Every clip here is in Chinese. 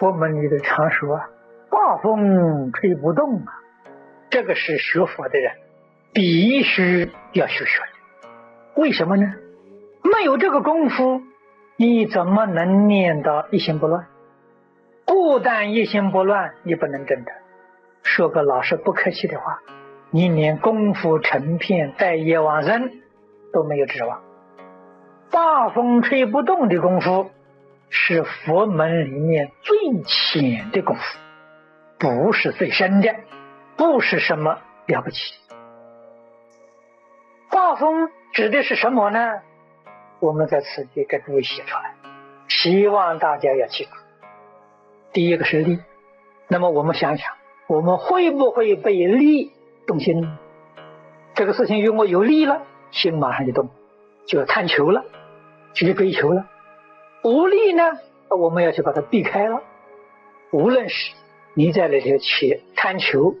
佛门里的常说啊，大风吹不动啊，这个是学佛的人必须要学学的。为什么呢？没有这个功夫，你怎么能念到一心不乱？不但一心不乱，你不能证得。说个老实不客气的话，你连功夫成片、待业往生都没有指望。大风吹不动的功夫。是佛门里面最浅的功夫，不是最深的，不是什么了不起。大风指的是什么呢？我们在此地给诸位写出来，希望大家要记住。第一个是力，那么我们想想，我们会不会被力动心？这个事情如果有力了，心马上就动，就要探求了，就去追求了。无力呢，我们要去把它避开了。无论是你在那里去贪求，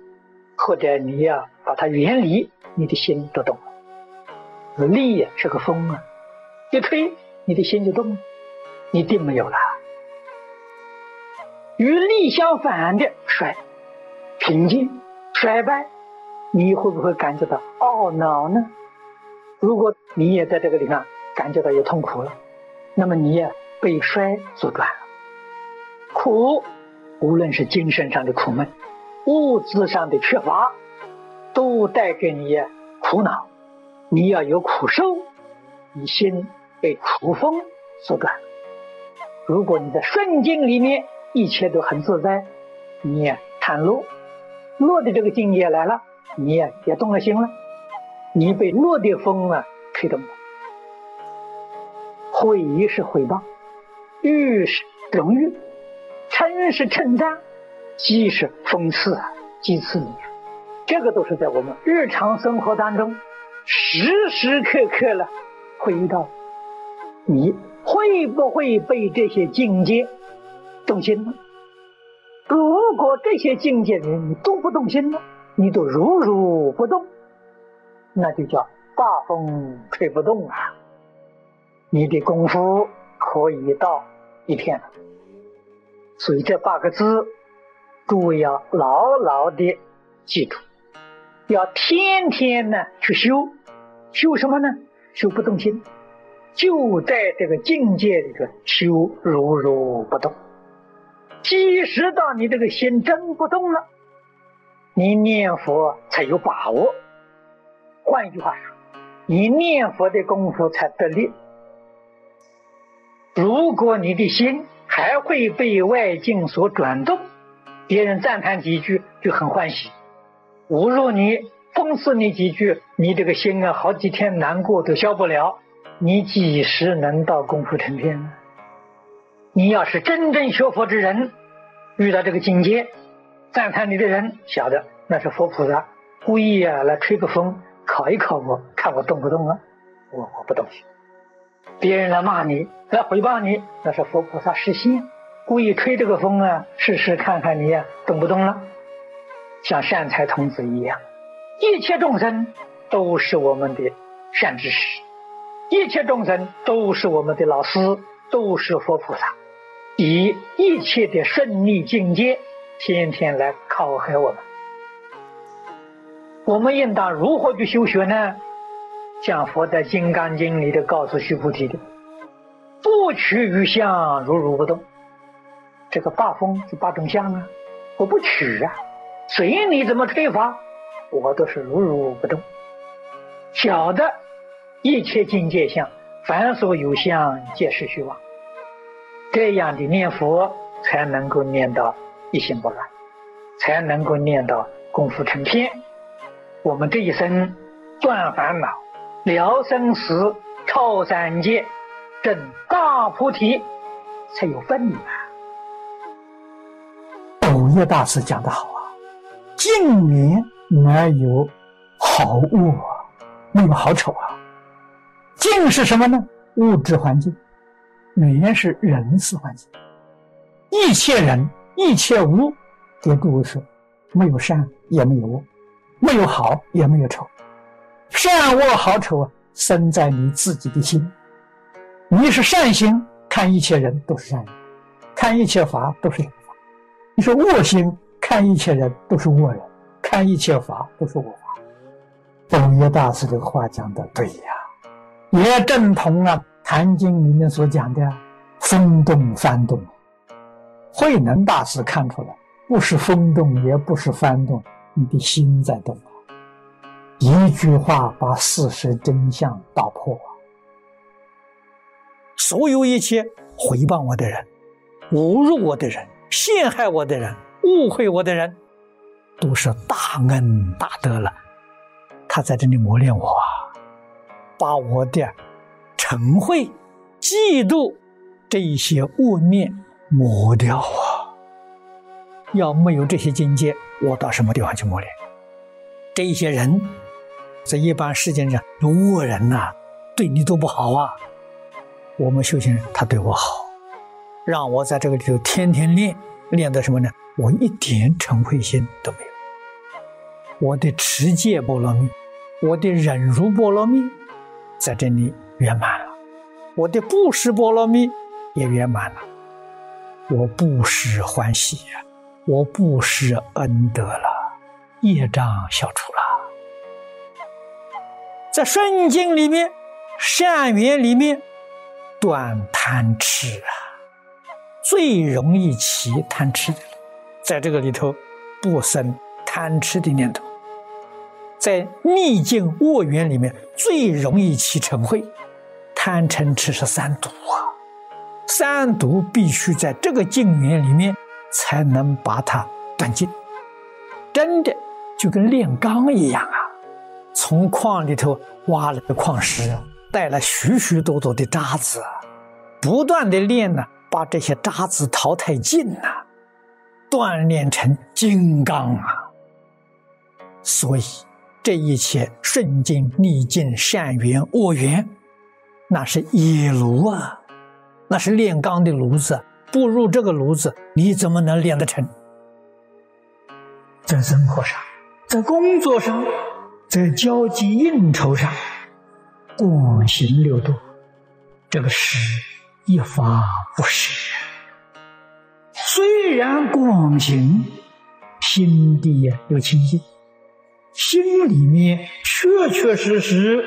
或者你要把它远离，你的心都动了。力呀是个风啊，一吹你的心就动了，你定没有了。与力相反的衰、平静、衰败，你会不会感觉到懊恼呢？如果你也在这个地方感觉到有痛苦了，那么你也。被衰所断了，苦，无论是精神上的苦闷，物质上的缺乏，都带给你苦恼。你要有苦受，你心被苦风所断。如果你在顺境里面一切都很自在，你也贪乐，乐的这个境界来了，你也也动了心了，你被乐的风啊吹动了，悔是回报。誉是荣誉，称是称赞，讥是讽刺啊，讥刺你。这个都是在我们日常生活当中时时刻刻了会遇到。你会不会被这些境界动心呢？如果这些境界人你都不动心呢，你都如如不动，那就叫大风吹不动啊！你的功夫可以到。一片了，所以这八个字，诸位要牢牢的记住，要天天呢去修，修什么呢？修不动心，就在这个境界里头修如如不动。即使到你这个心真不动了，你念佛才有把握。换一句话说，你念佛的功夫才得力。如果你的心还会被外境所转动，别人赞叹几句就很欢喜，侮辱你、讽刺你几句，你这个心啊，好几天难过都消不了。你几时能到功夫成片呢？你要是真正学佛之人，遇到这个境界，赞叹你的人晓得那是佛菩萨故意啊来吹个风，考一考我，看我动不动啊？我我不动心。别人来骂你，来诽谤你，那是佛菩萨示现，故意吹这个风啊，试试看看你动不动了。像善财童子一样，一切众生都是我们的善知识，一切众生都是我们的老师，都是佛菩萨，以一切的顺利境界，天天来考核我们。我们应当如何去修学呢？像佛在《金刚经》里头告诉须菩提的：“不取于相，如如不动。”这个八风是八种相啊，我不取啊，随你怎么推法，我都是如如不动。晓得一切境界相，凡所有相，皆是虚妄。这样的念佛，才能够念到一心不乱，才能够念到功夫成片。我们这一生断烦恼。了生死，超三界，证大菩提，才有份啊！斗业大师讲的好啊，净缘没有好恶，没有好丑啊。净是什么呢？物质环境，缘是人事环境。一切人，一切物，给诸位说，没有善，也没有恶，没有好，也没有丑。善恶好丑啊，生在你自己的心。你是善心，看一切人都是善人，看一切法都是法。你说恶心，看一切人都是恶人，看一切法都是恶法。宝业大师这个话讲的对呀，也正同啊《坛经》里面所讲的风动翻动。慧能大师看出来，不是风动，也不是翻动，你的心在动。一句话把事实真相打破。所有一切回谤我的人、侮辱我的人、陷害我的人、误会我的人，都是大恩大德了。他在这里磨练我啊，把我的嗔恚、嫉妒这一些恶念磨掉啊。要没有这些境界，我到什么地方去磨练？这些人，在一般世界上有恶人呐，对你都不好啊。我们修行人，他对我好，让我在这个里头天天练，练的什么呢？我一点嗔恚心都没有。我的持戒波罗蜜，我的忍辱波罗蜜，在这里圆满了。我的布施波罗蜜也圆满了。我布施欢喜呀，我布施恩德了，业障消除。在顺境里面，善缘里面。断贪痴啊，最容易起贪痴的，在这个里头不生贪痴的念头，在逆境恶缘里面最容易起嗔恚，贪嗔痴是三毒啊，三毒必须在这个境缘里面才能把它断尽，真的就跟炼钢一样啊，从矿里头挖了个矿石。带了许许多多的渣子，不断的练呢，把这些渣子淘汰尽了，锻炼成金刚啊！所以这一切顺境逆境善缘恶缘，那是野炉啊，那是炼钢的炉子，不入这个炉子，你怎么能炼得成？在生活上，在工作上，在交际应酬上。广行六度，这个是一发不舍。虽然广行，心地呀又清净，心里面确确实实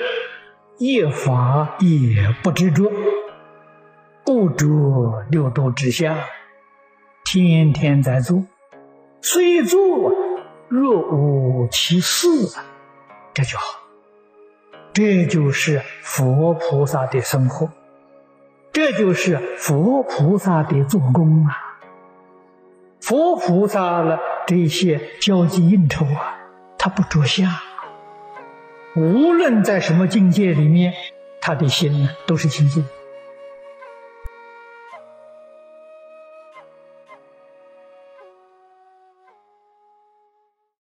一法也不执着，不着六度之下，天天在做，虽做若无其事，这就好。这就是佛菩萨的生活，这就是佛菩萨的做工啊！佛菩萨了这些交际应酬啊，他不着相。无论在什么境界里面，他的心呢都是清净。